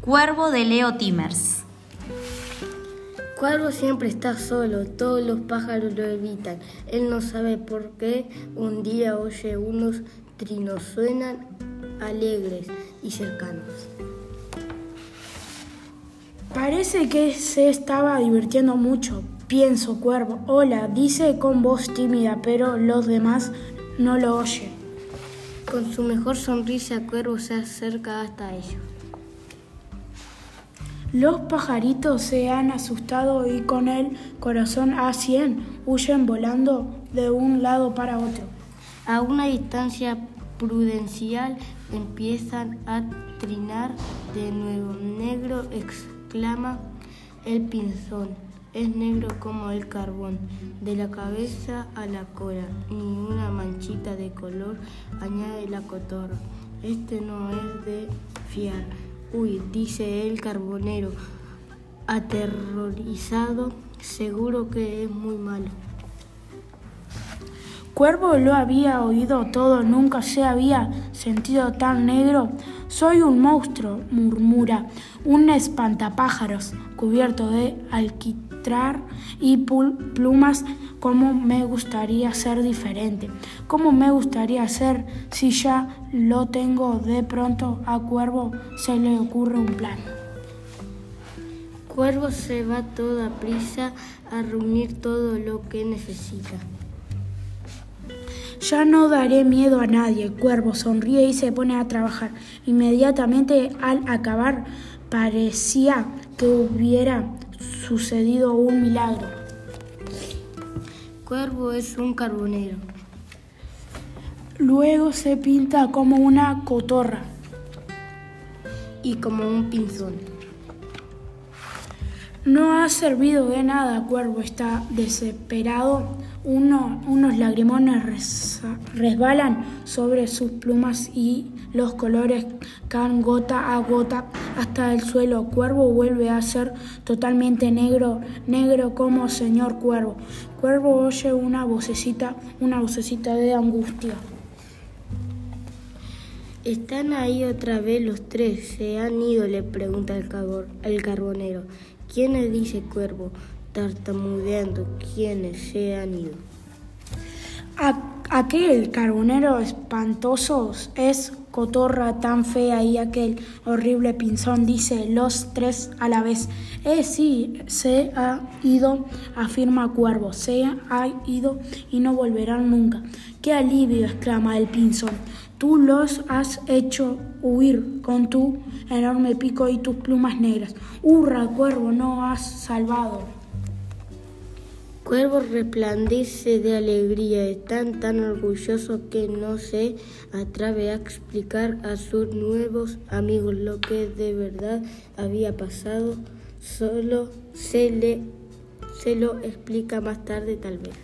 Cuervo de Leo Timmers. Cuervo siempre está solo, todos los pájaros lo evitan. Él no sabe por qué. Un día oye unos trinos, suenan alegres y cercanos. Parece que se estaba divirtiendo mucho. Pienso, cuervo. Hola, dice con voz tímida, pero los demás no lo oyen. Con su mejor sonrisa, Cuervo se acerca hasta ellos. Los pajaritos se han asustado y con el corazón a cien huyen volando de un lado para otro. A una distancia prudencial empiezan a trinar de nuevo. Negro exclama el pinzón. Es negro como el carbón, de la cabeza a la cola, ni una manchita de color, añade la cotorra. Este no es de fiar. Uy, dice el carbonero, aterrorizado, seguro que es muy malo. Cuervo lo había oído todo, nunca se había sentido tan negro. Soy un monstruo, murmura, un espantapájaros cubierto de y plumas. ¿Cómo me gustaría ser diferente? ¿Cómo me gustaría ser si ya lo tengo? De pronto a Cuervo se le ocurre un plan. Cuervo se va toda prisa a reunir todo lo que necesita. Ya no daré miedo a nadie. Cuervo sonríe y se pone a trabajar. Inmediatamente al acabar parecía que hubiera sucedido un milagro. Cuervo es un carbonero. Luego se pinta como una cotorra. Y como un pinzón. No ha servido de nada, Cuervo está desesperado. Uno, unos lagrimones resbalan sobre sus plumas y los colores caen gota a gota hasta el suelo. Cuervo vuelve a ser totalmente negro, negro como señor Cuervo. Cuervo oye una vocecita, una vocecita de angustia. ¿Están ahí otra vez los tres? ¿Se han ido? le pregunta el carbonero. ¿Quiénes? dice Cuervo, tartamudeando. ¿Quiénes se han ido? aquel carbonero espantoso es cotorra tan fea y aquel horrible pinzón, dice los tres a la vez. Eh, sí, se ha ido, afirma Cuervo, se ha ido y no volverán nunca. ¡Qué alivio! exclama el pinzón. Tú los has hecho huir con tu enorme pico y tus plumas negras. ¡Hurra, Cuervo! No has salvado. Cuervo resplandece de alegría, están tan orgulloso que no se atreve a explicar a sus nuevos amigos lo que de verdad había pasado, solo se, le, se lo explica más tarde tal vez.